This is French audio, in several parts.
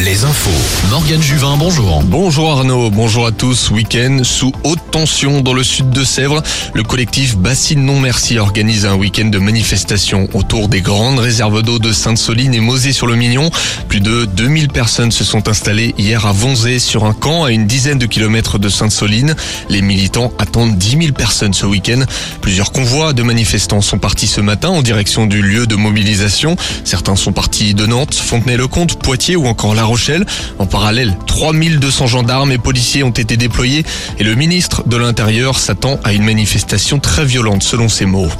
Les infos. Morgane Juvin, bonjour. Bonjour Arnaud, bonjour à tous. Week-end sous haute tension dans le sud de Sèvres. Le collectif Bassine Non Merci organise un week-end de manifestation autour des grandes réserves d'eau de Sainte-Soline et Mosée-sur-le-Mignon. Plus de 2000 personnes se sont installées hier à Vonzé sur un camp à une dizaine de kilomètres de Sainte-Soline. Les militants attendent 10 000 personnes ce week-end. Plusieurs convois de manifestants sont partis ce matin en direction du lieu de mobilisation. Certains sont partis de Nantes, Fontenay-le-Comte, Poitiers ou encore La Rochelle. En parallèle, 3200 gendarmes et policiers ont été déployés et le ministre de l'Intérieur s'attend à une manifestation très violente selon ses mots.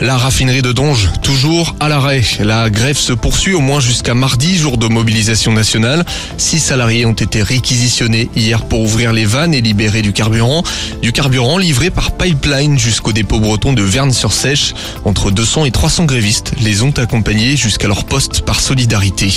La raffinerie de Donge, toujours à l'arrêt. La grève se poursuit au moins jusqu'à mardi, jour de mobilisation nationale. Six salariés ont été réquisitionnés hier pour ouvrir les vannes et libérer du carburant. Du carburant livré par pipeline jusqu'au dépôt breton de Verne-sur-Sèche. Entre 200 et 300 grévistes les ont accompagnés jusqu'à leur poste par solidarité.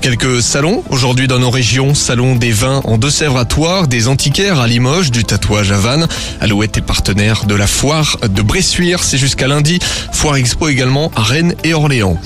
Quelques aujourd'hui dans nos régions. Salon des vins en Deux-Sèvres à des antiquaires à Limoges, du tatouage à Vannes. Alouette est partenaire de la foire de Bressuire. C'est jusqu'à lundi. Foire Expo également à Rennes et Orléans.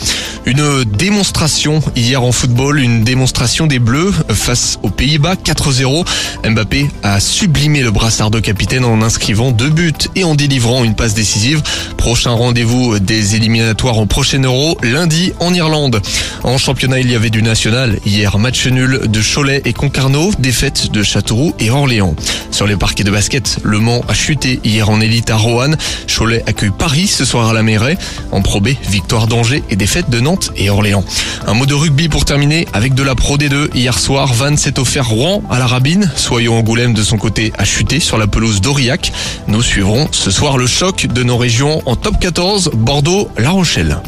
Une démonstration hier en football, une démonstration des Bleus face aux Pays-Bas 4-0. Mbappé a sublimé le brassard de capitaine en inscrivant deux buts et en délivrant une passe décisive. Prochain rendez-vous des éliminatoires en prochain euro lundi en Irlande. En championnat, il y avait du national. Hier, match nul de Cholet et Concarneau, défaite de Châteauroux et Orléans. Sur les parquets de basket, Le Mans a chuté hier en élite à Roanne. Cholet accueille Paris ce soir à la Mairie. En Pro B, victoire d'Angers et défaite de Nantes et Orléans. Un mot de rugby pour terminer avec de la Pro D2. Hier soir, Van s'est offert Rouen à la Rabine. Soyons Angoulême de son côté a chuté sur la pelouse d'Aurillac. Nous suivrons ce soir le choc de nos régions en top 14, Bordeaux, La Rochelle.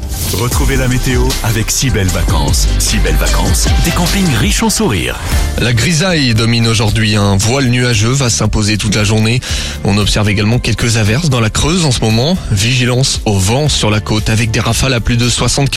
Retrouvez la météo avec si belles vacances. Si belles vacances, des campings riches en sourires. La grisaille domine aujourd'hui. Un voile nuageux va s'imposer toute la journée. On observe également quelques averses dans la Creuse en ce moment. Vigilance au vent sur la côte avec des rafales à plus de 60